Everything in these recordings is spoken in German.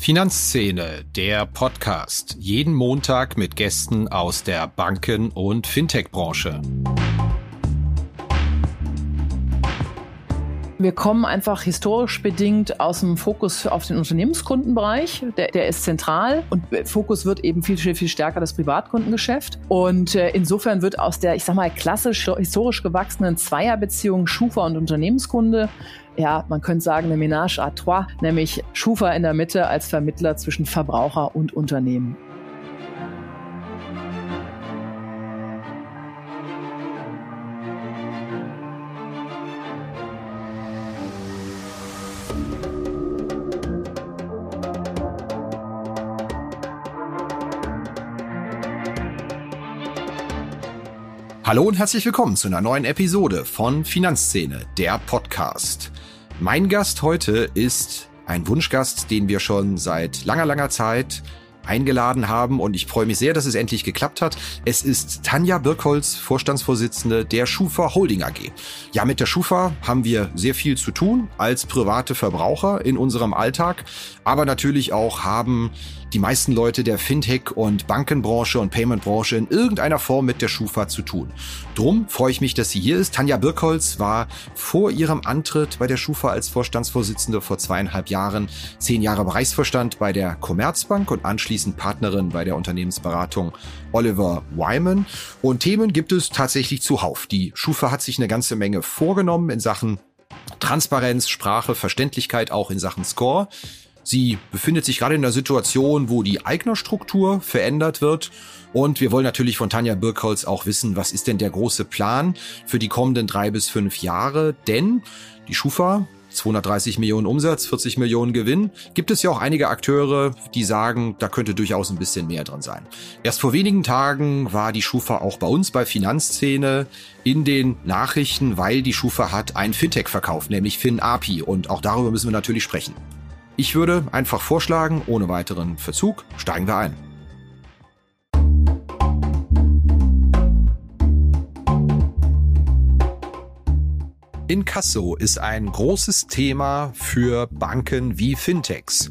Finanzszene, der Podcast. Jeden Montag mit Gästen aus der Banken- und Fintech-Branche. Wir kommen einfach historisch bedingt aus dem Fokus auf den Unternehmenskundenbereich. Der, der ist zentral und Fokus wird eben viel, viel, viel stärker das Privatkundengeschäft. Und äh, insofern wird aus der, ich sag mal, klassisch historisch gewachsenen Zweierbeziehung Schufa und Unternehmenskunde ja, man könnte sagen, eine Ménage à trois, nämlich Schufa in der Mitte als Vermittler zwischen Verbraucher und Unternehmen. Hallo und herzlich willkommen zu einer neuen Episode von Finanzszene, der Podcast. Mein Gast heute ist ein Wunschgast, den wir schon seit langer, langer Zeit eingeladen haben und ich freue mich sehr, dass es endlich geklappt hat. Es ist Tanja Birkholz, Vorstandsvorsitzende der Schufa Holding AG. Ja, mit der Schufa haben wir sehr viel zu tun als private Verbraucher in unserem Alltag, aber natürlich auch haben die meisten Leute der Fintech- und Bankenbranche und Paymentbranche in irgendeiner Form mit der Schufa zu tun. Drum freue ich mich, dass sie hier ist. Tanja Birkholz war vor ihrem Antritt bei der Schufa als Vorstandsvorsitzende vor zweieinhalb Jahren zehn Jahre Bereichsvorstand bei der Commerzbank und anschließend Partnerin bei der Unternehmensberatung Oliver Wyman. Und Themen gibt es tatsächlich zuhauf. Die Schufa hat sich eine ganze Menge vorgenommen in Sachen Transparenz, Sprache, Verständlichkeit auch in Sachen Score. Sie befindet sich gerade in einer Situation, wo die Eignerstruktur verändert wird. Und wir wollen natürlich von Tanja Birkholz auch wissen, was ist denn der große Plan für die kommenden drei bis fünf Jahre? Denn die Schufa 230 Millionen Umsatz, 40 Millionen Gewinn, gibt es ja auch einige Akteure, die sagen, da könnte durchaus ein bisschen mehr drin sein. Erst vor wenigen Tagen war die Schufa auch bei uns bei Finanzszene in den Nachrichten, weil die Schufa hat ein Fintech verkauft, nämlich FinAPI und auch darüber müssen wir natürlich sprechen. Ich würde einfach vorschlagen, ohne weiteren Verzug, steigen wir ein. Inkasso ist ein großes Thema für Banken wie Fintechs.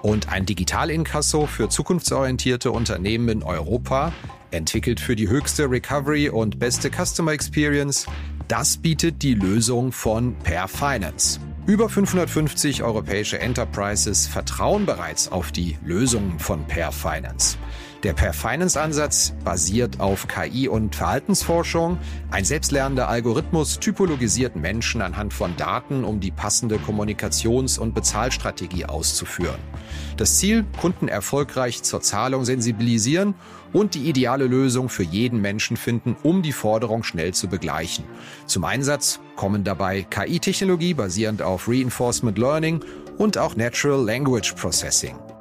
Und ein Digital-Inkasso für zukunftsorientierte Unternehmen in Europa, entwickelt für die höchste Recovery und beste Customer Experience, das bietet die Lösung von Per Finance. Über 550 europäische Enterprises vertrauen bereits auf die Lösungen von Per Finance. Der Per Finance Ansatz basiert auf KI und Verhaltensforschung. Ein selbstlernender Algorithmus typologisiert Menschen anhand von Daten, um die passende Kommunikations- und Bezahlstrategie auszuführen. Das Ziel, Kunden erfolgreich zur Zahlung sensibilisieren und die ideale Lösung für jeden Menschen finden, um die Forderung schnell zu begleichen. Zum Einsatz kommen dabei KI-Technologie basierend auf Reinforcement Learning und auch Natural Language Processing.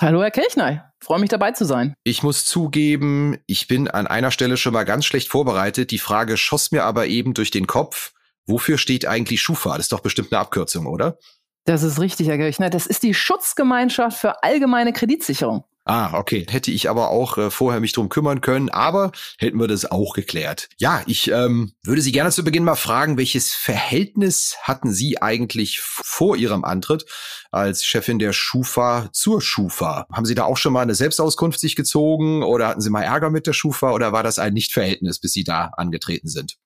Hallo, Herr Kelchner. Freue mich dabei zu sein. Ich muss zugeben, ich bin an einer Stelle schon mal ganz schlecht vorbereitet. Die Frage schoss mir aber eben durch den Kopf. Wofür steht eigentlich Schufa? Das ist doch bestimmt eine Abkürzung, oder? Das ist richtig, Herr Kelchner. Das ist die Schutzgemeinschaft für allgemeine Kreditsicherung. Ah, okay. Hätte ich aber auch äh, vorher mich drum kümmern können, aber hätten wir das auch geklärt. Ja, ich ähm, würde Sie gerne zu Beginn mal fragen, welches Verhältnis hatten Sie eigentlich vor Ihrem Antritt als Chefin der Schufa zur Schufa? Haben Sie da auch schon mal eine Selbstauskunft sich gezogen oder hatten Sie mal Ärger mit der Schufa oder war das ein Nichtverhältnis, bis Sie da angetreten sind?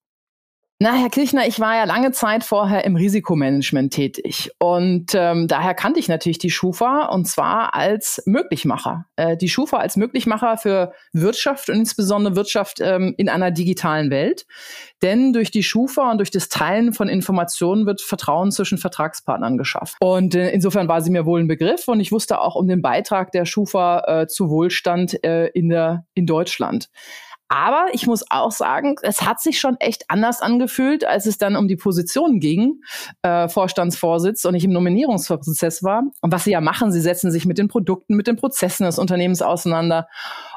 Na, Herr Kirchner, ich war ja lange Zeit vorher im Risikomanagement tätig und ähm, daher kannte ich natürlich die Schufa und zwar als Möglichmacher. Äh, die Schufa als Möglichmacher für Wirtschaft und insbesondere Wirtschaft ähm, in einer digitalen Welt. Denn durch die Schufa und durch das Teilen von Informationen wird Vertrauen zwischen Vertragspartnern geschafft. Und äh, insofern war sie mir wohl ein Begriff und ich wusste auch um den Beitrag der Schufa äh, zu Wohlstand äh, in, der, in Deutschland. Aber ich muss auch sagen, es hat sich schon echt anders angefühlt, als es dann um die Position ging, äh, Vorstandsvorsitz und ich im Nominierungsprozess war. Und was sie ja machen, sie setzen sich mit den Produkten, mit den Prozessen des Unternehmens auseinander.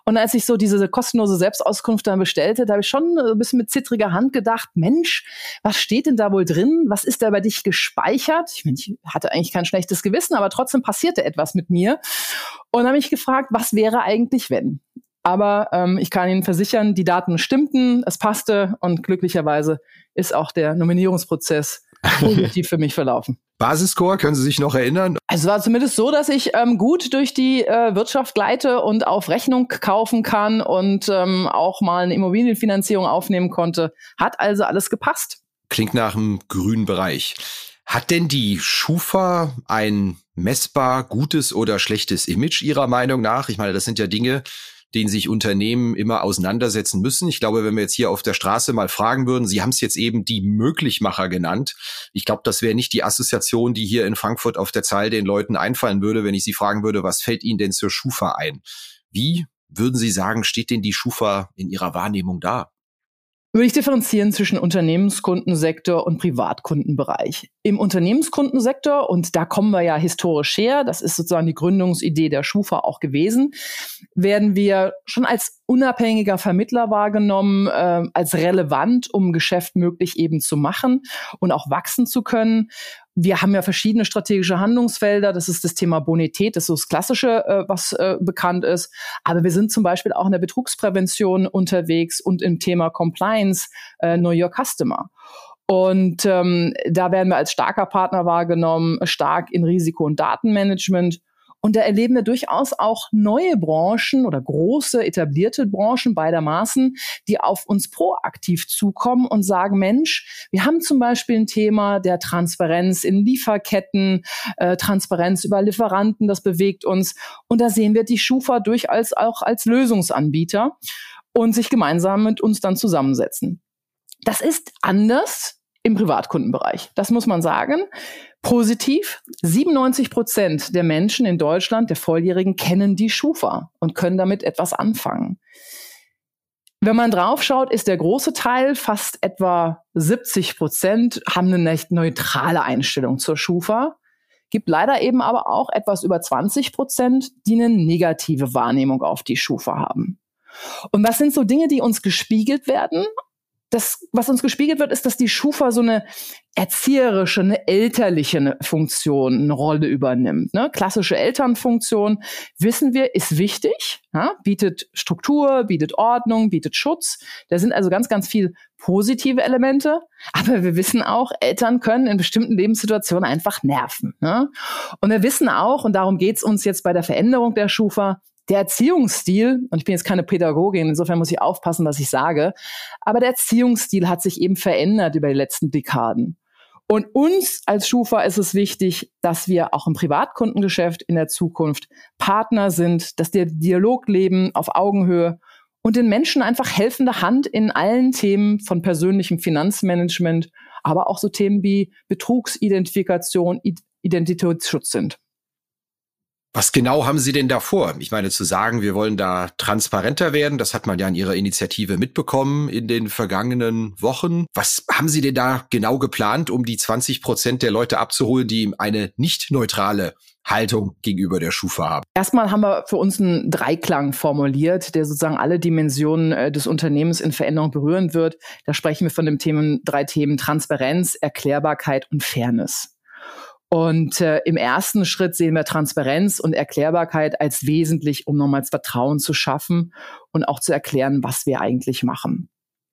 Und als ich so diese kostenlose Selbstauskunft dann bestellte, da habe ich schon ein bisschen mit zittriger Hand gedacht, Mensch, was steht denn da wohl drin? Was ist da bei dich gespeichert? Ich, meine, ich hatte eigentlich kein schlechtes Gewissen, aber trotzdem passierte etwas mit mir. Und habe mich gefragt, was wäre eigentlich, wenn? Aber ähm, ich kann Ihnen versichern, die Daten stimmten, es passte und glücklicherweise ist auch der Nominierungsprozess positiv für mich verlaufen. Basisscore, können Sie sich noch erinnern? Also es war zumindest so, dass ich ähm, gut durch die äh, Wirtschaft gleite und auf Rechnung kaufen kann und ähm, auch mal eine Immobilienfinanzierung aufnehmen konnte. Hat also alles gepasst. Klingt nach einem grünen Bereich. Hat denn die Schufa ein messbar gutes oder schlechtes Image Ihrer Meinung nach? Ich meine, das sind ja Dinge, denen sich Unternehmen immer auseinandersetzen müssen. Ich glaube, wenn wir jetzt hier auf der Straße mal fragen würden, Sie haben es jetzt eben die Möglichmacher genannt. Ich glaube, das wäre nicht die Assoziation, die hier in Frankfurt auf der Zahl den Leuten einfallen würde, wenn ich Sie fragen würde, was fällt Ihnen denn zur Schufa ein? Wie würden Sie sagen, steht denn die Schufa in Ihrer Wahrnehmung da? Würde ich differenzieren zwischen Unternehmenskundensektor und Privatkundenbereich. Im Unternehmenskundensektor, und da kommen wir ja historisch her, das ist sozusagen die Gründungsidee der Schufa auch gewesen, werden wir schon als unabhängiger Vermittler wahrgenommen, äh, als relevant, um Geschäft möglich eben zu machen und auch wachsen zu können wir haben ja verschiedene strategische Handlungsfelder. Das ist das Thema Bonität, das ist das Klassische, äh, was äh, bekannt ist. Aber wir sind zum Beispiel auch in der Betrugsprävention unterwegs und im Thema Compliance, äh, Know Your Customer. Und ähm, da werden wir als starker Partner wahrgenommen, stark in Risiko- und Datenmanagement und da erleben wir durchaus auch neue Branchen oder große etablierte Branchen beidermaßen, die auf uns proaktiv zukommen und sagen, Mensch, wir haben zum Beispiel ein Thema der Transparenz in Lieferketten, äh, Transparenz über Lieferanten, das bewegt uns. Und da sehen wir die Schufa durchaus auch als Lösungsanbieter und sich gemeinsam mit uns dann zusammensetzen. Das ist anders im Privatkundenbereich. Das muss man sagen. Positiv, 97 Prozent der Menschen in Deutschland, der Volljährigen, kennen die Schufa und können damit etwas anfangen. Wenn man draufschaut, ist der große Teil, fast etwa 70 Prozent, haben eine recht neutrale Einstellung zur Schufa. Gibt leider eben aber auch etwas über 20 Prozent, die eine negative Wahrnehmung auf die Schufa haben. Und was sind so Dinge, die uns gespiegelt werden? Das, was uns gespiegelt wird, ist, dass die Schufa so eine erzieherische, eine elterliche Funktion, eine Rolle übernimmt. Ne? Klassische Elternfunktion, wissen wir, ist wichtig, ja? bietet Struktur, bietet Ordnung, bietet Schutz. Da sind also ganz, ganz viel positive Elemente. Aber wir wissen auch, Eltern können in bestimmten Lebenssituationen einfach nerven. Ne? Und wir wissen auch, und darum geht's uns jetzt bei der Veränderung der Schufa, der Erziehungsstil, und ich bin jetzt keine Pädagogin, insofern muss ich aufpassen, was ich sage, aber der Erziehungsstil hat sich eben verändert über die letzten Dekaden. Und uns als Schufa ist es wichtig, dass wir auch im Privatkundengeschäft in der Zukunft Partner sind, dass der Dialog leben auf Augenhöhe und den Menschen einfach helfende Hand in allen Themen von persönlichem Finanzmanagement, aber auch so Themen wie Betrugsidentifikation, Identitätsschutz sind. Was genau haben Sie denn da vor? Ich meine, zu sagen, wir wollen da transparenter werden, das hat man ja in Ihrer Initiative mitbekommen in den vergangenen Wochen. Was haben Sie denn da genau geplant, um die 20 Prozent der Leute abzuholen, die eine nicht neutrale Haltung gegenüber der Schufa haben? Erstmal haben wir für uns einen Dreiklang formuliert, der sozusagen alle Dimensionen äh, des Unternehmens in Veränderung berühren wird. Da sprechen wir von dem Themen, drei Themen Transparenz, Erklärbarkeit und Fairness. Und äh, im ersten Schritt sehen wir Transparenz und Erklärbarkeit als wesentlich, um nochmals Vertrauen zu schaffen und auch zu erklären, was wir eigentlich machen.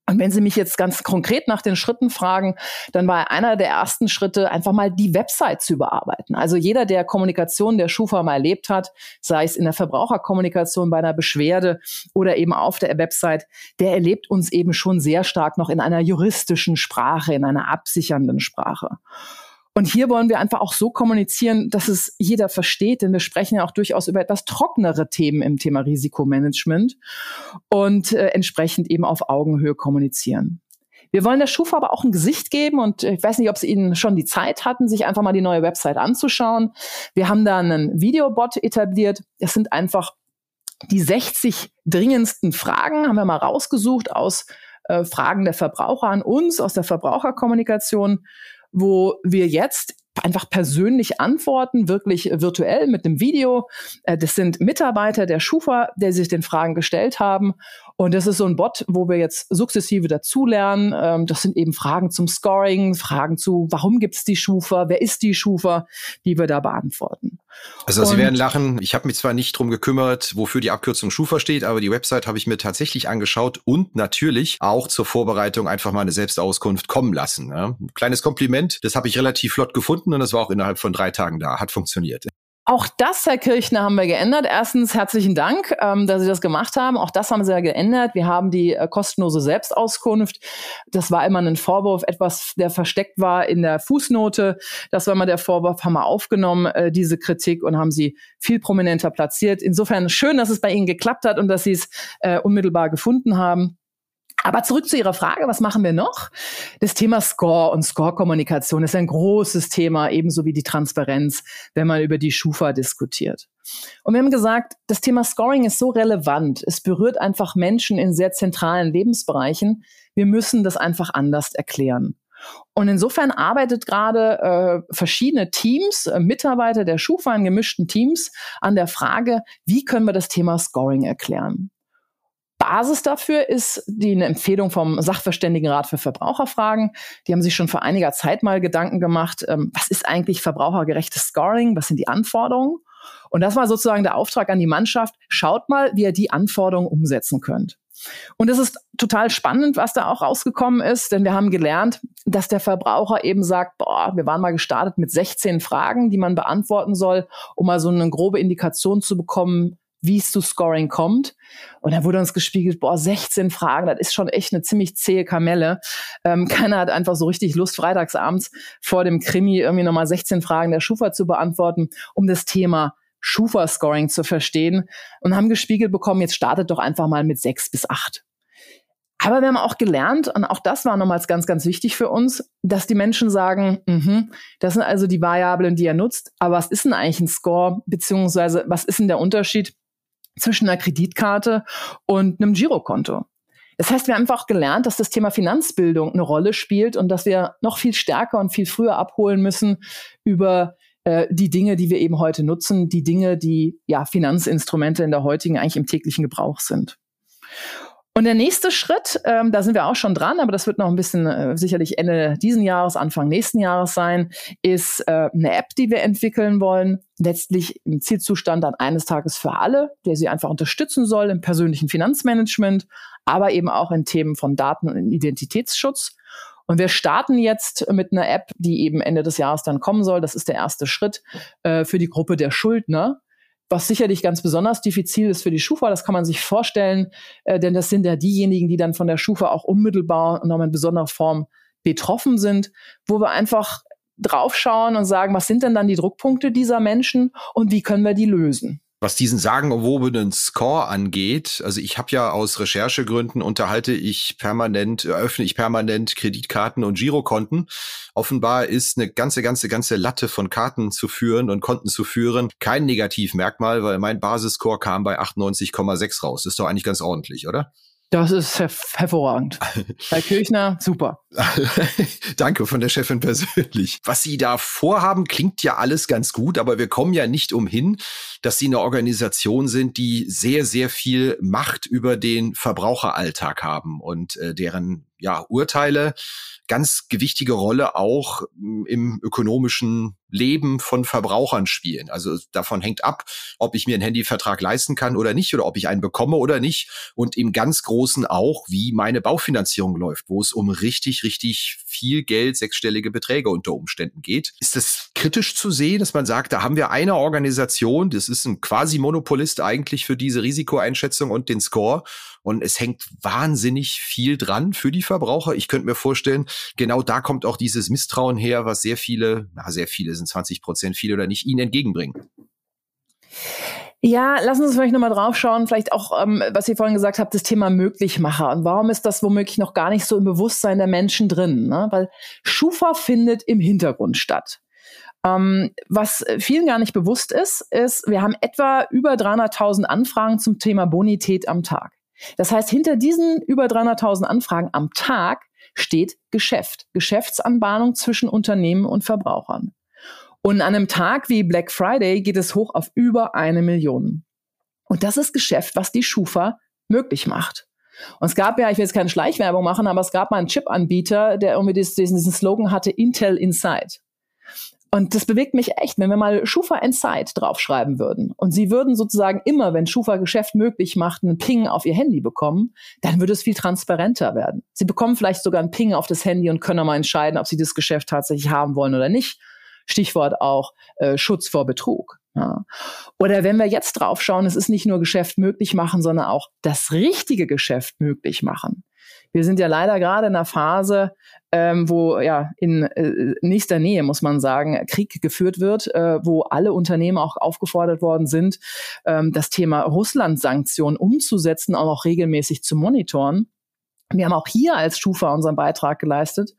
Und wenn Sie mich jetzt ganz konkret nach den Schritten fragen, dann war einer der ersten Schritte, einfach mal die Website zu überarbeiten. Also jeder, der Kommunikation der Schufa mal erlebt hat, sei es in der Verbraucherkommunikation bei einer Beschwerde oder eben auf der Website, der erlebt uns eben schon sehr stark noch in einer juristischen Sprache, in einer absichernden Sprache. Und hier wollen wir einfach auch so kommunizieren, dass es jeder versteht, denn wir sprechen ja auch durchaus über etwas trockenere Themen im Thema Risikomanagement und äh, entsprechend eben auf Augenhöhe kommunizieren. Wir wollen der Schufa aber auch ein Gesicht geben und ich weiß nicht, ob Sie Ihnen schon die Zeit hatten, sich einfach mal die neue Website anzuschauen. Wir haben da einen Videobot etabliert. Es sind einfach die 60 dringendsten Fragen haben wir mal rausgesucht aus äh, Fragen der Verbraucher an uns, aus der Verbraucherkommunikation, wo wir jetzt einfach persönlich antworten, wirklich virtuell mit einem Video. Äh, das sind Mitarbeiter der Schufa, der sich den Fragen gestellt haben. Und das ist so ein Bot, wo wir jetzt sukzessive dazulernen. Ähm, das sind eben Fragen zum Scoring, Fragen zu, warum gibt's die Schufa, wer ist die Schufa, die wir da beantworten. Also Sie werden lachen, ich habe mich zwar nicht drum gekümmert, wofür die Abkürzung Schufa steht, aber die Website habe ich mir tatsächlich angeschaut und natürlich auch zur Vorbereitung einfach mal eine Selbstauskunft kommen lassen. Ja. Kleines Kompliment, das habe ich relativ flott gefunden und das war auch innerhalb von drei Tagen da, hat funktioniert. Auch das, Herr Kirchner, haben wir geändert. Erstens herzlichen Dank, ähm, dass Sie das gemacht haben. Auch das haben Sie ja geändert. Wir haben die äh, kostenlose Selbstauskunft. Das war immer ein Vorwurf, etwas, der versteckt war in der Fußnote. Das war immer der Vorwurf, haben wir aufgenommen, äh, diese Kritik, und haben sie viel prominenter platziert. Insofern schön, dass es bei Ihnen geklappt hat und dass Sie es äh, unmittelbar gefunden haben. Aber zurück zu Ihrer Frage, was machen wir noch? Das Thema Score und Score-Kommunikation ist ein großes Thema, ebenso wie die Transparenz, wenn man über die Schufa diskutiert. Und wir haben gesagt, das Thema Scoring ist so relevant. Es berührt einfach Menschen in sehr zentralen Lebensbereichen. Wir müssen das einfach anders erklären. Und insofern arbeitet gerade äh, verschiedene Teams, äh, Mitarbeiter der Schufa in gemischten Teams an der Frage, wie können wir das Thema Scoring erklären? Basis dafür ist die eine Empfehlung vom Sachverständigenrat für Verbraucherfragen. Die haben sich schon vor einiger Zeit mal Gedanken gemacht, ähm, was ist eigentlich verbrauchergerechtes Scoring, was sind die Anforderungen? Und das war sozusagen der Auftrag an die Mannschaft, schaut mal, wie ihr die Anforderungen umsetzen könnt. Und es ist total spannend, was da auch rausgekommen ist, denn wir haben gelernt, dass der Verbraucher eben sagt, boah, wir waren mal gestartet mit 16 Fragen, die man beantworten soll, um mal so eine grobe Indikation zu bekommen, wie es zu Scoring kommt. Und da wurde uns gespiegelt, boah, 16 Fragen, das ist schon echt eine ziemlich zähe Kamelle. Ähm, keiner hat einfach so richtig Lust, freitagsabends vor dem Krimi irgendwie nochmal 16 Fragen der Schufa zu beantworten, um das Thema Schufa-Scoring zu verstehen und haben gespiegelt bekommen, jetzt startet doch einfach mal mit sechs bis acht. Aber wir haben auch gelernt, und auch das war nochmals ganz, ganz wichtig für uns, dass die Menschen sagen, mh, das sind also die Variablen, die er nutzt, aber was ist denn eigentlich ein Score, beziehungsweise was ist denn der Unterschied zwischen einer Kreditkarte und einem Girokonto. Das heißt, wir haben einfach gelernt, dass das Thema Finanzbildung eine Rolle spielt und dass wir noch viel stärker und viel früher abholen müssen über äh, die Dinge, die wir eben heute nutzen, die Dinge, die ja Finanzinstrumente in der heutigen eigentlich im täglichen Gebrauch sind. Und der nächste Schritt, ähm, da sind wir auch schon dran, aber das wird noch ein bisschen äh, sicherlich Ende diesen Jahres, Anfang nächsten Jahres sein, ist äh, eine App, die wir entwickeln wollen, letztlich im Zielzustand dann eines Tages für alle, der sie einfach unterstützen soll im persönlichen Finanzmanagement, aber eben auch in Themen von Daten- und Identitätsschutz. Und wir starten jetzt mit einer App, die eben Ende des Jahres dann kommen soll. Das ist der erste Schritt äh, für die Gruppe der Schuldner was sicherlich ganz besonders diffizil ist für die Schufa, das kann man sich vorstellen, äh, denn das sind ja diejenigen, die dann von der Schufa auch unmittelbar und nochmal in besonderer Form betroffen sind, wo wir einfach draufschauen und sagen, was sind denn dann die Druckpunkte dieser Menschen und wie können wir die lösen? Was diesen sagenumwobenen Score angeht, also ich habe ja aus Recherchegründen unterhalte ich permanent, eröffne ich permanent Kreditkarten und Girokonten. Offenbar ist eine ganze, ganze, ganze Latte von Karten zu führen und Konten zu führen kein Negativmerkmal, weil mein Basisscore kam bei 98,6 raus. Ist doch eigentlich ganz ordentlich, oder? Das ist her hervorragend. Herr Kirchner, super. Danke von der Chefin persönlich. Was Sie da vorhaben, klingt ja alles ganz gut, aber wir kommen ja nicht umhin, dass Sie eine Organisation sind, die sehr, sehr viel Macht über den Verbraucheralltag haben und äh, deren ja, Urteile ganz gewichtige Rolle auch hm, im ökonomischen Leben von Verbrauchern spielen. Also davon hängt ab, ob ich mir einen Handyvertrag leisten kann oder nicht oder ob ich einen bekomme oder nicht und im ganz Großen auch, wie meine Baufinanzierung läuft, wo es um richtig, richtig viel Geld, sechsstellige Beträge unter Umständen geht. Ist das kritisch zu sehen, dass man sagt, da haben wir eine Organisation, das ist ein quasi Monopolist eigentlich für diese Risikoeinschätzung und den Score und es hängt wahnsinnig viel dran für die Verbraucher. Ich könnte mir vorstellen, genau da kommt auch dieses Misstrauen her, was sehr viele, na sehr viele sind 20 Prozent, viele oder nicht, ihnen entgegenbringen. Ja, lassen Sie uns vielleicht nochmal drauf schauen, vielleicht auch, ähm, was ihr vorhin gesagt habt, das Thema Möglichmacher. Und warum ist das womöglich noch gar nicht so im Bewusstsein der Menschen drin? Ne? Weil Schufa findet im Hintergrund statt. Ähm, was vielen gar nicht bewusst ist, ist, wir haben etwa über 300.000 Anfragen zum Thema Bonität am Tag. Das heißt, hinter diesen über 300.000 Anfragen am Tag steht Geschäft, Geschäftsanbahnung zwischen Unternehmen und Verbrauchern. Und an einem Tag wie Black Friday geht es hoch auf über eine Million. Und das ist Geschäft, was die Schufa möglich macht. Und es gab ja, ich will jetzt keine Schleichwerbung machen, aber es gab mal einen Chip-Anbieter, der irgendwie diesen, diesen Slogan hatte, Intel Inside. Und das bewegt mich echt, wenn wir mal Schufa Inside draufschreiben würden und sie würden sozusagen immer, wenn Schufa Geschäft möglich macht, einen Ping auf ihr Handy bekommen, dann würde es viel transparenter werden. Sie bekommen vielleicht sogar einen Ping auf das Handy und können mal entscheiden, ob sie das Geschäft tatsächlich haben wollen oder nicht. Stichwort auch äh, Schutz vor Betrug. Ja. Oder wenn wir jetzt draufschauen, es ist nicht nur Geschäft möglich machen, sondern auch das richtige Geschäft möglich machen. Wir sind ja leider gerade in einer Phase, ähm, wo ja in äh, nächster Nähe, muss man sagen, Krieg geführt wird, äh, wo alle Unternehmen auch aufgefordert worden sind, ähm, das Thema Russland-Sanktionen umzusetzen, auch noch regelmäßig zu monitoren. Wir haben auch hier als Schufa unseren Beitrag geleistet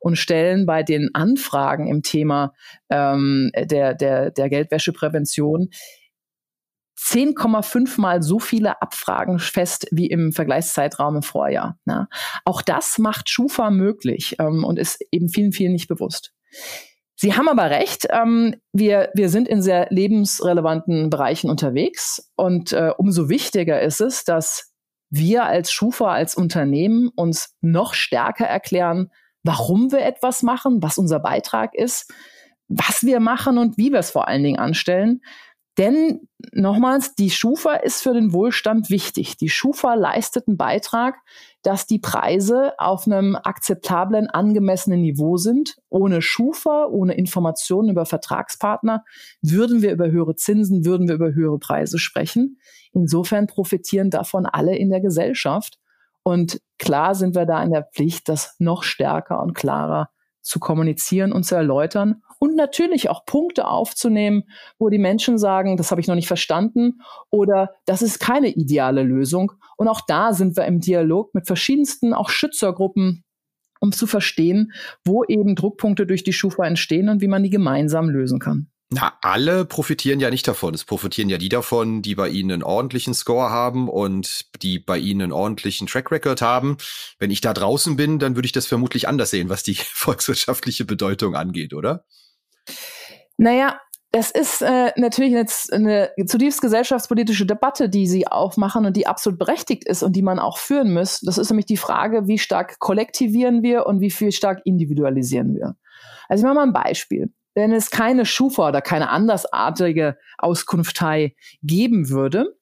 und stellen bei den Anfragen im Thema ähm, der, der, der Geldwäscheprävention 10,5 mal so viele Abfragen fest wie im Vergleichszeitraum im Vorjahr. Ja. Auch das macht Schufa möglich ähm, und ist eben vielen, vielen nicht bewusst. Sie haben aber recht, ähm, wir, wir sind in sehr lebensrelevanten Bereichen unterwegs und äh, umso wichtiger ist es, dass wir als Schufa, als Unternehmen uns noch stärker erklären, warum wir etwas machen, was unser Beitrag ist, was wir machen und wie wir es vor allen Dingen anstellen. Denn nochmals, die Schufa ist für den Wohlstand wichtig. Die Schufa leistet einen Beitrag, dass die Preise auf einem akzeptablen, angemessenen Niveau sind. Ohne Schufa, ohne Informationen über Vertragspartner würden wir über höhere Zinsen, würden wir über höhere Preise sprechen. Insofern profitieren davon alle in der Gesellschaft. Und klar sind wir da in der Pflicht, das noch stärker und klarer zu kommunizieren und zu erläutern und natürlich auch Punkte aufzunehmen, wo die Menschen sagen, das habe ich noch nicht verstanden oder das ist keine ideale Lösung. Und auch da sind wir im Dialog mit verschiedensten auch Schützergruppen, um zu verstehen, wo eben Druckpunkte durch die Schufa entstehen und wie man die gemeinsam lösen kann. Na, alle profitieren ja nicht davon. Es profitieren ja die davon, die bei Ihnen einen ordentlichen Score haben und die bei Ihnen einen ordentlichen Track Record haben. Wenn ich da draußen bin, dann würde ich das vermutlich anders sehen, was die volkswirtschaftliche Bedeutung angeht, oder? Naja, es ist äh, natürlich jetzt eine zutiefst gesellschaftspolitische Debatte, die Sie aufmachen und die absolut berechtigt ist und die man auch führen muss. Das ist nämlich die Frage, wie stark kollektivieren wir und wie viel stark individualisieren wir. Also ich mache mal ein Beispiel. Wenn es keine Schufa oder keine andersartige Auskunftei geben würde,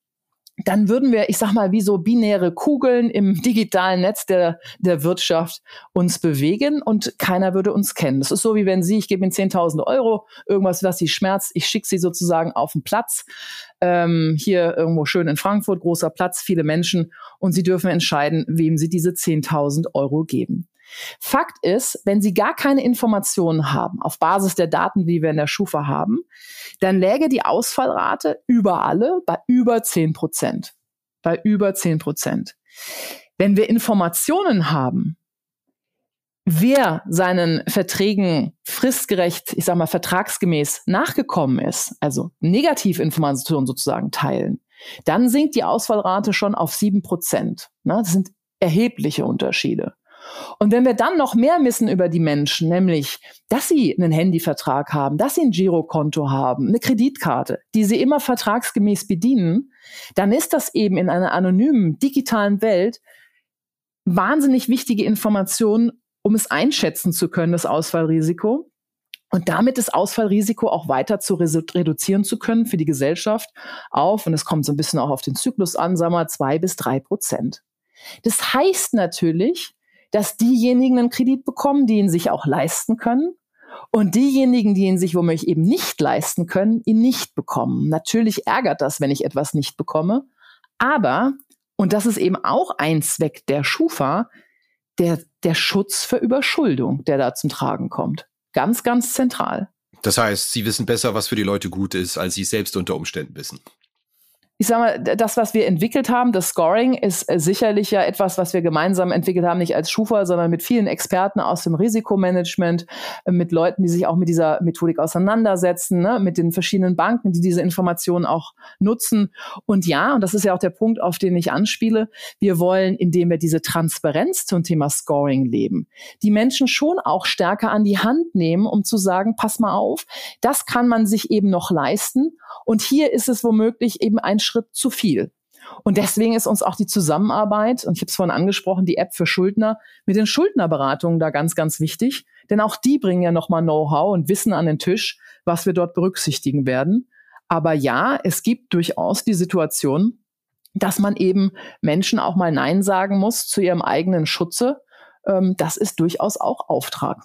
dann würden wir, ich sag mal, wie so binäre Kugeln im digitalen Netz der, der Wirtschaft uns bewegen und keiner würde uns kennen. Das ist so, wie wenn Sie, ich gebe Ihnen 10.000 Euro, irgendwas, was Sie schmerzt, ich schicke Sie sozusagen auf den Platz, ähm, hier irgendwo schön in Frankfurt, großer Platz, viele Menschen und Sie dürfen entscheiden, wem Sie diese 10.000 Euro geben. Fakt ist, wenn Sie gar keine Informationen haben, auf Basis der Daten, die wir in der Schufa haben, dann läge die Ausfallrate über alle bei über 10 Prozent. Bei über 10 Prozent. Wenn wir Informationen haben, wer seinen Verträgen fristgerecht, ich sag mal vertragsgemäß nachgekommen ist, also Negativinformationen sozusagen teilen, dann sinkt die Ausfallrate schon auf sieben Prozent. Ne, das sind erhebliche Unterschiede. Und wenn wir dann noch mehr wissen über die Menschen, nämlich, dass sie einen Handyvertrag haben, dass sie ein Girokonto haben, eine Kreditkarte, die sie immer vertragsgemäß bedienen, dann ist das eben in einer anonymen digitalen Welt wahnsinnig wichtige Information, um es einschätzen zu können, das Ausfallrisiko. Und damit das Ausfallrisiko auch weiter zu reduzieren zu können für die Gesellschaft auf, und es kommt so ein bisschen auch auf den Zyklus an, sagen wir zwei bis drei Prozent. Das heißt natürlich, dass diejenigen einen Kredit bekommen, die ihn sich auch leisten können. Und diejenigen, die ihn sich womöglich eben nicht leisten können, ihn nicht bekommen. Natürlich ärgert das, wenn ich etwas nicht bekomme. Aber, und das ist eben auch ein Zweck der Schufa, der, der Schutz für Überschuldung, der da zum Tragen kommt. Ganz, ganz zentral. Das heißt, Sie wissen besser, was für die Leute gut ist, als Sie selbst unter Umständen wissen. Ich sage mal, das, was wir entwickelt haben, das Scoring, ist äh, sicherlich ja etwas, was wir gemeinsam entwickelt haben, nicht als Schufa, sondern mit vielen Experten aus dem Risikomanagement, äh, mit Leuten, die sich auch mit dieser Methodik auseinandersetzen, ne, mit den verschiedenen Banken, die diese Informationen auch nutzen. Und ja, und das ist ja auch der Punkt, auf den ich anspiele, wir wollen, indem wir diese Transparenz zum Thema Scoring leben, die Menschen schon auch stärker an die Hand nehmen, um zu sagen, pass mal auf, das kann man sich eben noch leisten. Und hier ist es womöglich eben ein Schritt zu viel. Und deswegen ist uns auch die Zusammenarbeit, und ich habe es vorhin angesprochen, die App für Schuldner mit den Schuldnerberatungen da ganz, ganz wichtig. Denn auch die bringen ja nochmal Know-how und Wissen an den Tisch, was wir dort berücksichtigen werden. Aber ja, es gibt durchaus die Situation, dass man eben Menschen auch mal Nein sagen muss zu ihrem eigenen Schutze. Ähm, das ist durchaus auch Auftrag.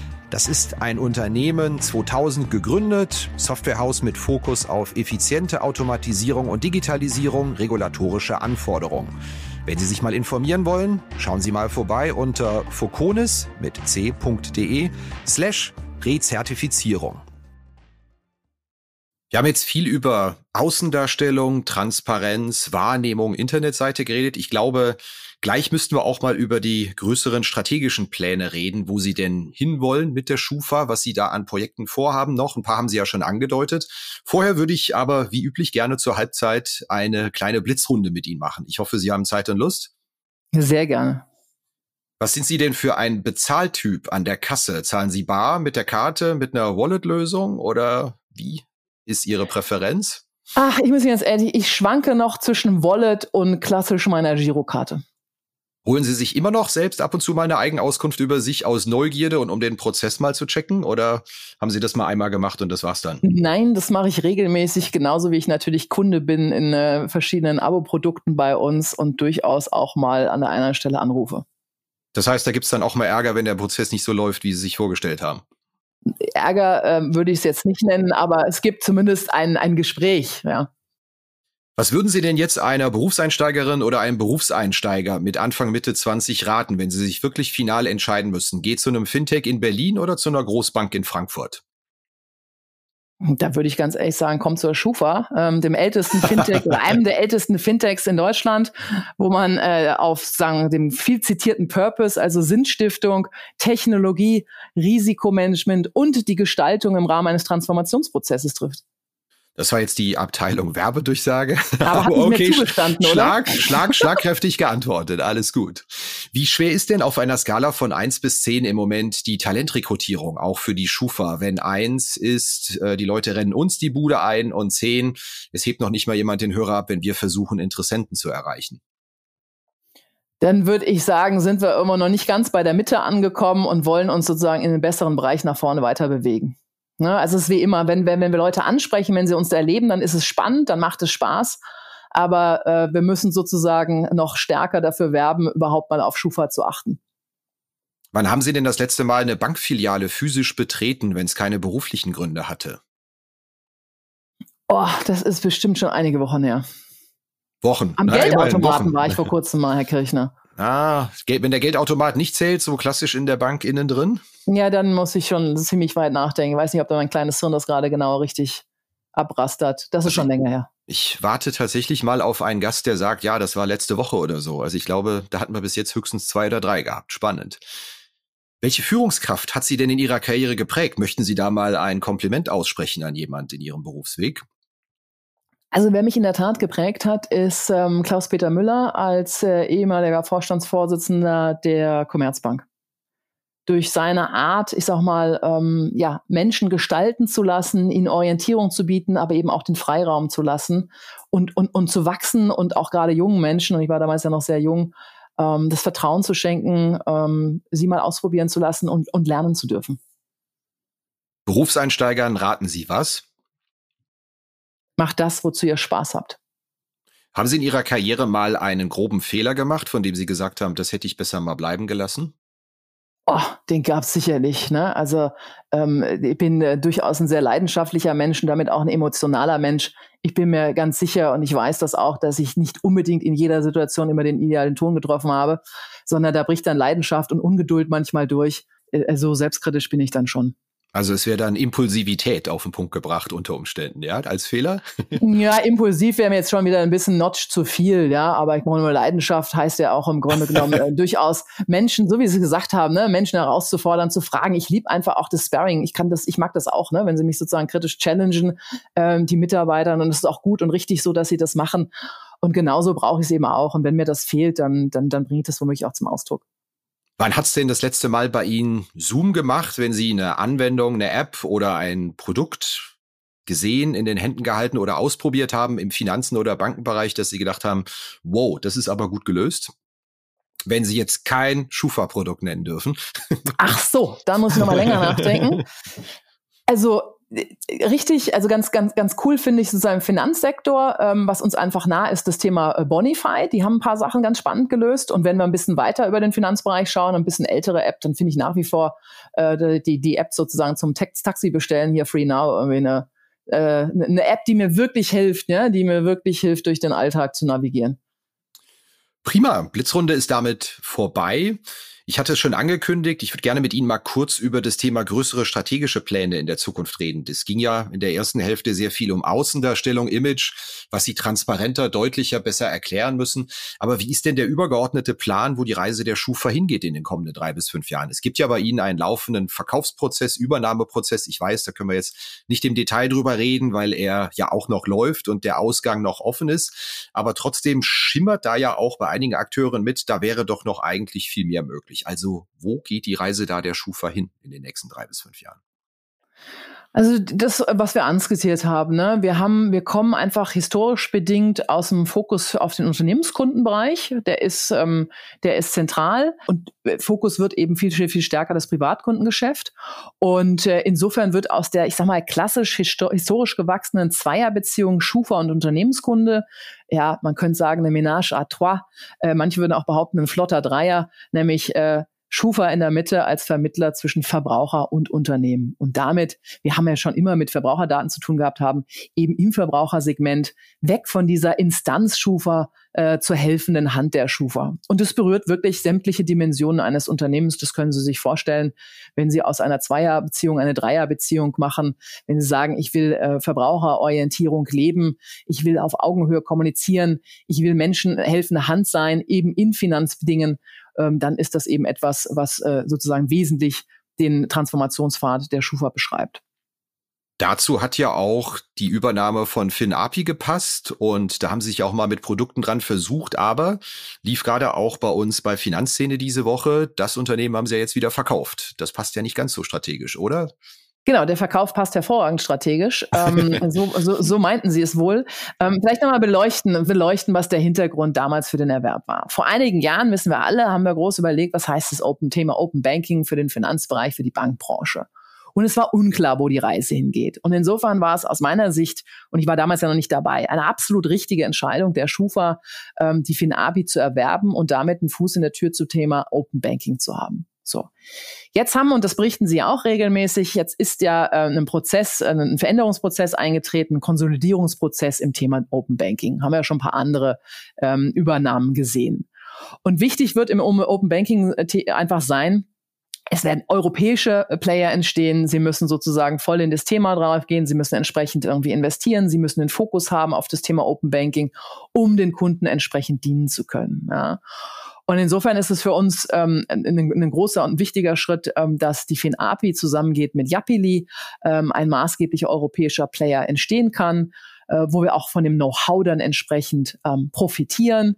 Das ist ein Unternehmen 2000 gegründet, Softwarehaus mit Fokus auf effiziente Automatisierung und Digitalisierung regulatorischer Anforderungen. Wenn Sie sich mal informieren wollen, schauen Sie mal vorbei unter foconis mit c.de slash Rezertifizierung. Wir haben jetzt viel über Außendarstellung, Transparenz, Wahrnehmung, Internetseite geredet. Ich glaube, Gleich müssten wir auch mal über die größeren strategischen Pläne reden, wo Sie denn hinwollen mit der Schufa, was Sie da an Projekten vorhaben noch. Ein paar haben Sie ja schon angedeutet. Vorher würde ich aber wie üblich gerne zur Halbzeit eine kleine Blitzrunde mit Ihnen machen. Ich hoffe, Sie haben Zeit und Lust. Sehr gerne. Was sind Sie denn für ein Bezahltyp an der Kasse? Zahlen Sie bar mit der Karte, mit einer Wallet-Lösung oder wie ist Ihre Präferenz? Ach, ich muss ganz ehrlich, ich schwanke noch zwischen Wallet und klassisch meiner Girokarte. Holen Sie sich immer noch selbst ab und zu mal eine Eigenauskunft über sich aus Neugierde und um den Prozess mal zu checken? Oder haben Sie das mal einmal gemacht und das war's dann? Nein, das mache ich regelmäßig, genauso wie ich natürlich Kunde bin in äh, verschiedenen Abo-Produkten bei uns und durchaus auch mal an der einen Stelle anrufe. Das heißt, da gibt's dann auch mal Ärger, wenn der Prozess nicht so läuft, wie Sie sich vorgestellt haben. Ärger äh, würde ich es jetzt nicht nennen, aber es gibt zumindest ein, ein Gespräch, ja. Was würden Sie denn jetzt einer Berufseinsteigerin oder einem Berufseinsteiger mit Anfang Mitte 20 raten, wenn Sie sich wirklich final entscheiden müssen? Geht zu einem Fintech in Berlin oder zu einer Großbank in Frankfurt? Da würde ich ganz ehrlich sagen, kommt zur Schufa, ähm, dem ältesten Fintech oder einem der ältesten Fintechs in Deutschland, wo man äh, auf sagen dem viel zitierten Purpose, also Sinnstiftung, Technologie, Risikomanagement und die Gestaltung im Rahmen eines Transformationsprozesses trifft. Das war jetzt die Abteilung Werbedurchsage. Aber, Aber okay, Schlag? Schlag, schlagkräftig geantwortet. Alles gut. Wie schwer ist denn auf einer Skala von eins bis zehn im Moment die Talentrekrutierung, auch für die Schufa? Wenn eins ist, äh, die Leute rennen uns die Bude ein und zehn, es hebt noch nicht mal jemand den Hörer ab, wenn wir versuchen, Interessenten zu erreichen dann würde ich sagen, sind wir immer noch nicht ganz bei der Mitte angekommen und wollen uns sozusagen in den besseren Bereich nach vorne weiter bewegen. Ne? Also es ist wie immer, wenn, wenn, wenn wir Leute ansprechen, wenn sie uns erleben, dann ist es spannend, dann macht es Spaß. Aber äh, wir müssen sozusagen noch stärker dafür werben, überhaupt mal auf Schufa zu achten. Wann haben Sie denn das letzte Mal eine Bankfiliale physisch betreten, wenn es keine beruflichen Gründe hatte? Oh, das ist bestimmt schon einige Wochen her. Wochen. Am Na, Geldautomaten Wochen. war ich vor kurzem mal, Herr Kirchner. Ah, wenn der Geldautomat nicht zählt, so klassisch in der Bank innen drin? Ja, dann muss ich schon ziemlich weit nachdenken. Ich weiß nicht, ob da mein kleines Hirn das gerade genau richtig abrastert. Das ist schon länger her. Ich warte tatsächlich mal auf einen Gast, der sagt, ja, das war letzte Woche oder so. Also ich glaube, da hatten wir bis jetzt höchstens zwei oder drei gehabt. Spannend. Welche Führungskraft hat Sie denn in Ihrer Karriere geprägt? Möchten Sie da mal ein Kompliment aussprechen an jemand in Ihrem Berufsweg? Also wer mich in der Tat geprägt hat, ist ähm, Klaus-Peter Müller als äh, ehemaliger Vorstandsvorsitzender der Commerzbank durch seine Art, ich sag mal, ähm, ja, Menschen gestalten zu lassen, ihnen Orientierung zu bieten, aber eben auch den Freiraum zu lassen und, und, und zu wachsen und auch gerade jungen Menschen, und ich war damals ja noch sehr jung, ähm, das Vertrauen zu schenken, ähm, sie mal ausprobieren zu lassen und, und lernen zu dürfen. Berufseinsteigern raten Sie was? Macht das, wozu ihr Spaß habt. Haben Sie in Ihrer Karriere mal einen groben Fehler gemacht, von dem Sie gesagt haben, das hätte ich besser mal bleiben gelassen? Oh, den gab's sicherlich. Ne? Also ähm, ich bin äh, durchaus ein sehr leidenschaftlicher Mensch und damit auch ein emotionaler Mensch. Ich bin mir ganz sicher und ich weiß das auch, dass ich nicht unbedingt in jeder Situation immer den idealen Ton getroffen habe, sondern da bricht dann Leidenschaft und Ungeduld manchmal durch. Äh, so selbstkritisch bin ich dann schon. Also es wäre dann Impulsivität auf den Punkt gebracht unter Umständen, ja, als Fehler? ja, impulsiv wäre mir jetzt schon wieder ein bisschen notch zu viel, ja, aber ich meine, Leidenschaft heißt ja auch im Grunde genommen äh, durchaus Menschen, so wie Sie gesagt haben, ne, Menschen herauszufordern, zu fragen. Ich liebe einfach auch das Sparring. Ich kann das, ich mag das auch, ne, wenn sie mich sozusagen kritisch challengen, ähm, die Mitarbeiter, und es ist auch gut und richtig so, dass sie das machen. Und genauso brauche ich es eben auch. Und wenn mir das fehlt, dann, dann, dann bringe ich das womöglich auch zum Ausdruck. Wann hat's denn das letzte Mal bei Ihnen Zoom gemacht, wenn Sie eine Anwendung, eine App oder ein Produkt gesehen, in den Händen gehalten oder ausprobiert haben im Finanzen- oder Bankenbereich, dass Sie gedacht haben, wow, das ist aber gut gelöst? Wenn Sie jetzt kein Schufa-Produkt nennen dürfen. Ach so, da muss ich noch mal länger nachdenken. Also richtig, also ganz, ganz, ganz cool finde ich sozusagen im Finanzsektor, ähm, was uns einfach nah ist, das Thema äh, Bonify. Die haben ein paar Sachen ganz spannend gelöst. Und wenn wir ein bisschen weiter über den Finanzbereich schauen, ein bisschen ältere App, dann finde ich nach wie vor äh, die, die App sozusagen zum Taxi bestellen, hier Free Now, irgendwie eine, äh, eine App, die mir wirklich hilft, ja, die mir wirklich hilft, durch den Alltag zu navigieren. Prima, Blitzrunde ist damit vorbei. Ich hatte es schon angekündigt, ich würde gerne mit Ihnen mal kurz über das Thema größere strategische Pläne in der Zukunft reden. Das ging ja in der ersten Hälfte sehr viel um Außendarstellung, Image, was Sie transparenter, deutlicher, besser erklären müssen. Aber wie ist denn der übergeordnete Plan, wo die Reise der Schufa hingeht in den kommenden drei bis fünf Jahren? Es gibt ja bei Ihnen einen laufenden Verkaufsprozess, Übernahmeprozess. Ich weiß, da können wir jetzt nicht im Detail drüber reden, weil er ja auch noch läuft und der Ausgang noch offen ist. Aber trotzdem schimmert da ja auch bei einigen Akteuren mit, da wäre doch noch eigentlich viel mehr möglich? Also wo geht die Reise da der Schufa hin in den nächsten drei bis fünf Jahren? Also das, was wir anskizziert haben, ne? wir haben, wir kommen einfach historisch bedingt aus dem Fokus auf den Unternehmenskundenbereich. Der ist, ähm, der ist zentral und Fokus wird eben viel, viel, viel stärker das Privatkundengeschäft. Und äh, insofern wird aus der, ich sag mal, klassisch historisch gewachsenen Zweierbeziehung Schufa und Unternehmenskunde, ja, man könnte sagen, eine Ménage à trois. Äh, manche würden auch behaupten, ein flotter Dreier, nämlich äh, Schufa in der Mitte als Vermittler zwischen Verbraucher und Unternehmen. Und damit, wir haben ja schon immer mit Verbraucherdaten zu tun gehabt haben, eben im Verbrauchersegment weg von dieser Instanz Schufa äh, zur helfenden Hand der Schufa. Und es berührt wirklich sämtliche Dimensionen eines Unternehmens. Das können Sie sich vorstellen, wenn Sie aus einer Zweierbeziehung eine Dreierbeziehung machen, wenn Sie sagen, ich will äh, Verbraucherorientierung leben, ich will auf Augenhöhe kommunizieren, ich will Menschen helfende Hand sein, eben in Finanzdingen ähm, dann ist das eben etwas, was äh, sozusagen wesentlich den Transformationspfad der Schufa beschreibt. Dazu hat ja auch die Übernahme von FinAPI gepasst und da haben sie sich auch mal mit Produkten dran versucht, aber lief gerade auch bei uns bei Finanzszene diese Woche. Das Unternehmen haben sie ja jetzt wieder verkauft. Das passt ja nicht ganz so strategisch, oder? Genau, der Verkauf passt hervorragend strategisch. Ähm, so, so, so meinten sie es wohl. Ähm, vielleicht nochmal beleuchten, beleuchten, was der Hintergrund damals für den Erwerb war. Vor einigen Jahren, wissen wir alle, haben wir groß überlegt, was heißt das Open Thema Open Banking für den Finanzbereich, für die Bankbranche. Und es war unklar, wo die Reise hingeht. Und insofern war es aus meiner Sicht, und ich war damals ja noch nicht dabei, eine absolut richtige Entscheidung der Schufa, ähm, die FinABI zu erwerben und damit einen Fuß in der Tür zu Thema Open Banking zu haben. So. Jetzt haben, und das berichten Sie auch regelmäßig, jetzt ist ja äh, ein Prozess, äh, ein Veränderungsprozess eingetreten, ein Konsolidierungsprozess im Thema Open Banking. Haben wir ja schon ein paar andere ähm, Übernahmen gesehen. Und wichtig wird im Open Banking äh, einfach sein, Es werden europäische äh, Player entstehen. Sie müssen sozusagen voll in das Thema drauf gehen. Sie müssen entsprechend irgendwie investieren. Sie müssen den Fokus haben auf das Thema Open Banking, um den Kunden entsprechend dienen zu können. Ja. Und insofern ist es für uns ähm, ein, ein, großer und wichtiger Schritt, ähm, dass die FinAPI zusammengeht mit Yapili, ähm, ein maßgeblicher europäischer Player entstehen kann, äh, wo wir auch von dem Know-how dann entsprechend ähm, profitieren.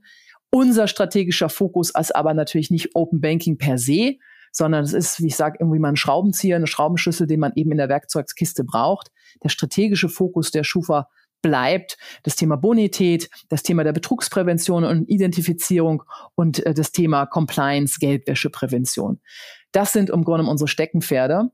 Unser strategischer Fokus ist aber natürlich nicht Open Banking per se, sondern es ist, wie ich sage, irgendwie mal ein Schraubenzieher, eine Schraubenschlüssel, den man eben in der Werkzeugskiste braucht. Der strategische Fokus der Schufa bleibt das Thema Bonität, das Thema der Betrugsprävention und Identifizierung und äh, das Thema Compliance, Geldwäscheprävention. Das sind im Grunde unsere Steckenpferde.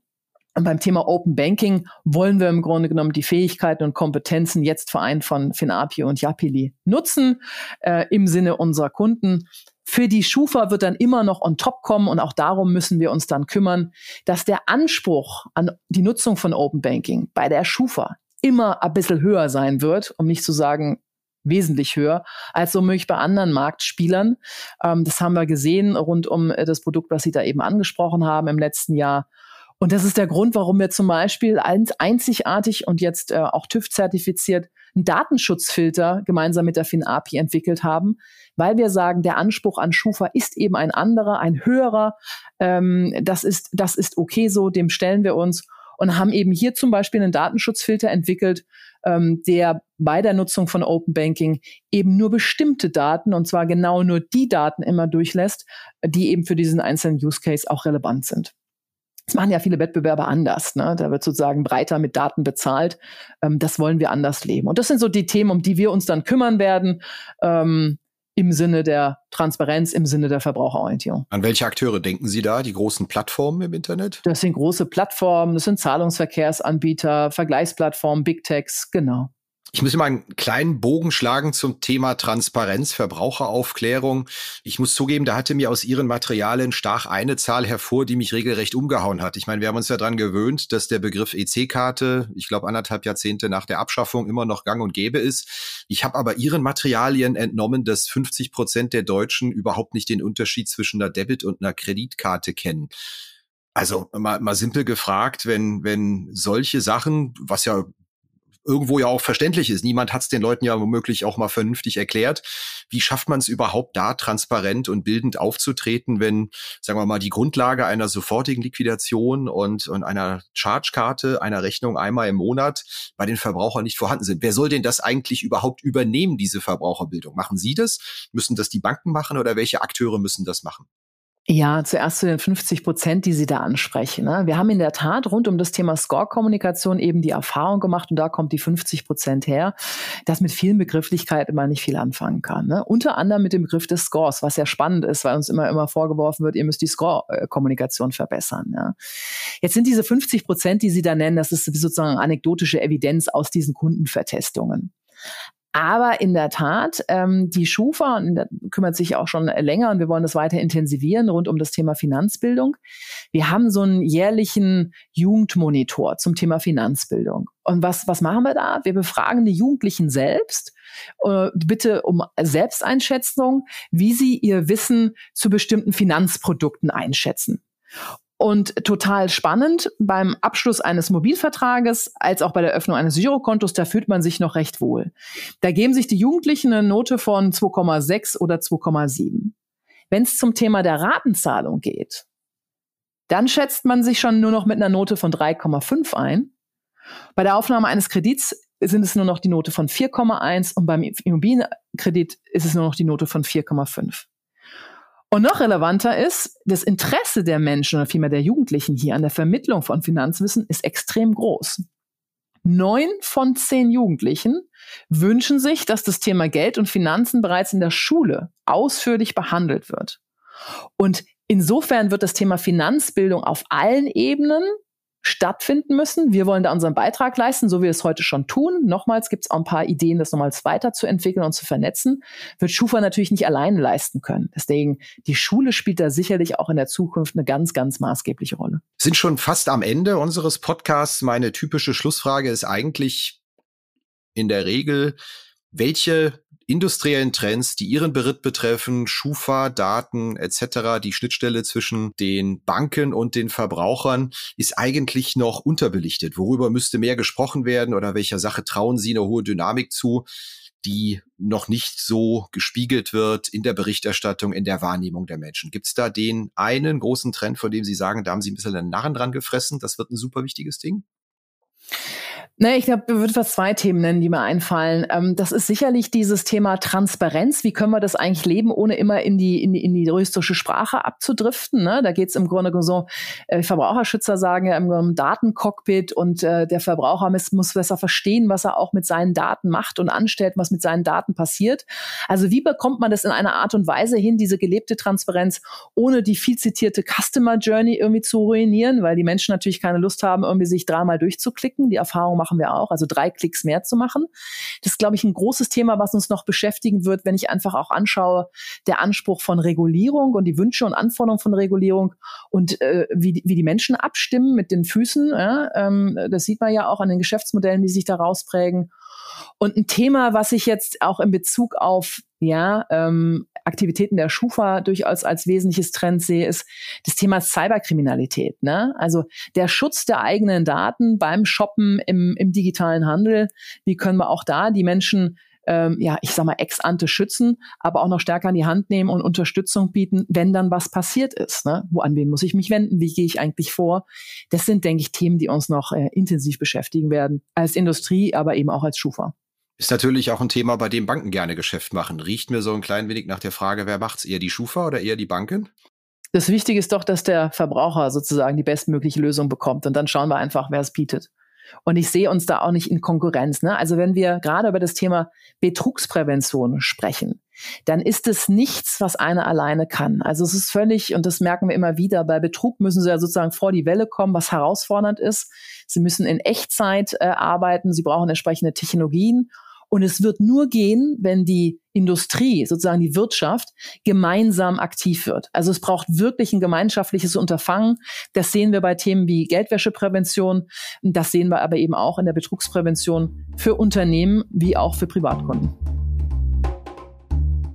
Und beim Thema Open Banking wollen wir im Grunde genommen die Fähigkeiten und Kompetenzen jetzt vereint von Finapio und Yapili nutzen äh, im Sinne unserer Kunden. Für die Schufa wird dann immer noch on top kommen und auch darum müssen wir uns dann kümmern, dass der Anspruch an die Nutzung von Open Banking bei der Schufa immer ein bisschen höher sein wird, um nicht zu sagen wesentlich höher als so möglich bei anderen Marktspielern. Ähm, das haben wir gesehen rund um äh, das Produkt, was Sie da eben angesprochen haben im letzten Jahr. Und das ist der Grund, warum wir zum Beispiel einzigartig und jetzt äh, auch TÜV zertifiziert einen Datenschutzfilter gemeinsam mit der FinAPI entwickelt haben, weil wir sagen, der Anspruch an Schufa ist eben ein anderer, ein höherer. Ähm, das ist, das ist okay so, dem stellen wir uns und haben eben hier zum Beispiel einen Datenschutzfilter entwickelt, ähm, der bei der Nutzung von Open Banking eben nur bestimmte Daten, und zwar genau nur die Daten immer durchlässt, die eben für diesen einzelnen Use Case auch relevant sind. Das machen ja viele Wettbewerber anders. Ne? Da wird sozusagen breiter mit Daten bezahlt. Ähm, das wollen wir anders leben. Und das sind so die Themen, um die wir uns dann kümmern werden. Ähm, im Sinne der Transparenz, im Sinne der Verbraucherorientierung. An welche Akteure denken Sie da? Die großen Plattformen im Internet? Das sind große Plattformen, das sind Zahlungsverkehrsanbieter, Vergleichsplattformen, Big Techs, genau. Ich muss mal einen kleinen Bogen schlagen zum Thema Transparenz, Verbraucheraufklärung. Ich muss zugeben, da hatte mir aus Ihren Materialien stach eine Zahl hervor, die mich regelrecht umgehauen hat. Ich meine, wir haben uns ja dran gewöhnt, dass der Begriff EC-Karte, ich glaube anderthalb Jahrzehnte nach der Abschaffung immer noch gang und gäbe ist. Ich habe aber Ihren Materialien entnommen, dass 50 Prozent der Deutschen überhaupt nicht den Unterschied zwischen einer Debit- und einer Kreditkarte kennen. Also mal, mal simpel gefragt, wenn, wenn solche Sachen, was ja irgendwo ja auch verständlich ist. Niemand hat es den Leuten ja womöglich auch mal vernünftig erklärt. Wie schafft man es überhaupt da transparent und bildend aufzutreten, wenn, sagen wir mal, die Grundlage einer sofortigen Liquidation und, und einer Chargekarte, einer Rechnung einmal im Monat bei den Verbrauchern nicht vorhanden sind? Wer soll denn das eigentlich überhaupt übernehmen, diese Verbraucherbildung? Machen Sie das? Müssen das die Banken machen oder welche Akteure müssen das machen? Ja, zuerst zu den 50 Prozent, die Sie da ansprechen. Ne? Wir haben in der Tat rund um das Thema Score-Kommunikation eben die Erfahrung gemacht, und da kommt die 50 Prozent her, dass mit vielen Begrifflichkeiten man nicht viel anfangen kann. Ne? Unter anderem mit dem Begriff des Scores, was ja spannend ist, weil uns immer, immer vorgeworfen wird, ihr müsst die Score-Kommunikation verbessern. Jetzt sind diese 50 Prozent, die Sie da nennen, das ist sozusagen anekdotische Evidenz aus diesen Kundenvertestungen. Aber in der Tat, ähm, die Schufa und da kümmert sich auch schon länger und wir wollen das weiter intensivieren rund um das Thema Finanzbildung. Wir haben so einen jährlichen Jugendmonitor zum Thema Finanzbildung. Und was, was machen wir da? Wir befragen die Jugendlichen selbst, äh, bitte um Selbsteinschätzung, wie sie ihr Wissen zu bestimmten Finanzprodukten einschätzen. Und total spannend, beim Abschluss eines Mobilvertrages als auch bei der Öffnung eines Girokontos, da fühlt man sich noch recht wohl. Da geben sich die Jugendlichen eine Note von 2,6 oder 2,7. Wenn es zum Thema der Ratenzahlung geht, dann schätzt man sich schon nur noch mit einer Note von 3,5 ein. Bei der Aufnahme eines Kredits sind es nur noch die Note von 4,1 und beim Immobilienkredit ist es nur noch die Note von 4,5. Und noch relevanter ist, das Interesse der Menschen oder vielmehr der Jugendlichen hier an der Vermittlung von Finanzwissen ist extrem groß. Neun von zehn Jugendlichen wünschen sich, dass das Thema Geld und Finanzen bereits in der Schule ausführlich behandelt wird. Und insofern wird das Thema Finanzbildung auf allen Ebenen stattfinden müssen. Wir wollen da unseren Beitrag leisten, so wie wir es heute schon tun. Nochmals gibt es auch ein paar Ideen, das nochmals weiterzuentwickeln und zu vernetzen. Wird Schufa natürlich nicht alleine leisten können. Deswegen, die Schule spielt da sicherlich auch in der Zukunft eine ganz, ganz maßgebliche Rolle. Sind schon fast am Ende unseres Podcasts. Meine typische Schlussfrage ist eigentlich in der Regel, welche industriellen Trends, die Ihren Beritt betreffen, Schufa, Daten etc., die Schnittstelle zwischen den Banken und den Verbrauchern ist eigentlich noch unterbelichtet. Worüber müsste mehr gesprochen werden oder welcher Sache trauen Sie eine hohe Dynamik zu? die noch nicht so gespiegelt wird in der Berichterstattung, in der Wahrnehmung der Menschen. Gibt es da den einen großen Trend, von dem Sie sagen, da haben Sie ein bisschen einen Narren dran gefressen, das wird ein super wichtiges Ding? Ne, ich glaube, ich würde fast zwei Themen nennen, die mir einfallen. Ähm, das ist sicherlich dieses Thema Transparenz. Wie können wir das eigentlich leben, ohne immer in die, in die, in die juristische Sprache abzudriften? Ne? Da geht es im Grunde so, äh, Verbraucherschützer sagen ja im Grunde Datencockpit und äh, der Verbraucher muss, muss besser verstehen, was er auch mit seinen Daten macht und anstellt, was mit seinen Daten passiert. Also wie bekommt man das in einer Art und Weise hin, diese gelebte Transparenz, ohne die viel zitierte Customer Journey irgendwie zu ruinieren, weil die Menschen natürlich keine Lust haben, irgendwie sich dreimal durchzuklicken. Die Erfahrung machen machen wir auch, also drei Klicks mehr zu machen. Das ist, glaube ich, ein großes Thema, was uns noch beschäftigen wird, wenn ich einfach auch anschaue, der Anspruch von Regulierung und die Wünsche und Anforderungen von Regulierung und äh, wie, wie die Menschen abstimmen mit den Füßen. Ja? Ähm, das sieht man ja auch an den Geschäftsmodellen, die sich da rausprägen. Und ein Thema, was ich jetzt auch in Bezug auf ja, ähm, Aktivitäten der Schufa durchaus als wesentliches Trend sehe, ist das Thema Cyberkriminalität. Ne? Also der Schutz der eigenen Daten beim Shoppen im, im digitalen Handel. Wie können wir auch da die Menschen ähm, ja, ich sag mal, ex ante schützen, aber auch noch stärker an die Hand nehmen und Unterstützung bieten, wenn dann was passiert ist. Ne? Wo an wen muss ich mich wenden? Wie gehe ich eigentlich vor? Das sind, denke ich, Themen, die uns noch äh, intensiv beschäftigen werden, als Industrie, aber eben auch als Schufa. Ist natürlich auch ein Thema, bei dem Banken gerne Geschäft machen. Riecht mir so ein klein wenig nach der Frage, wer macht's? Eher die Schufa oder eher die Banken? Das Wichtige ist doch, dass der Verbraucher sozusagen die bestmögliche Lösung bekommt. Und dann schauen wir einfach, wer es bietet. Und ich sehe uns da auch nicht in Konkurrenz. Ne? Also wenn wir gerade über das Thema Betrugsprävention sprechen, dann ist es nichts, was einer alleine kann. Also es ist völlig, und das merken wir immer wieder, bei Betrug müssen sie ja sozusagen vor die Welle kommen, was herausfordernd ist. Sie müssen in Echtzeit äh, arbeiten, sie brauchen entsprechende Technologien. Und es wird nur gehen, wenn die Industrie, sozusagen die Wirtschaft, gemeinsam aktiv wird. Also es braucht wirklich ein gemeinschaftliches Unterfangen. Das sehen wir bei Themen wie Geldwäscheprävention. Das sehen wir aber eben auch in der Betrugsprävention für Unternehmen wie auch für Privatkunden.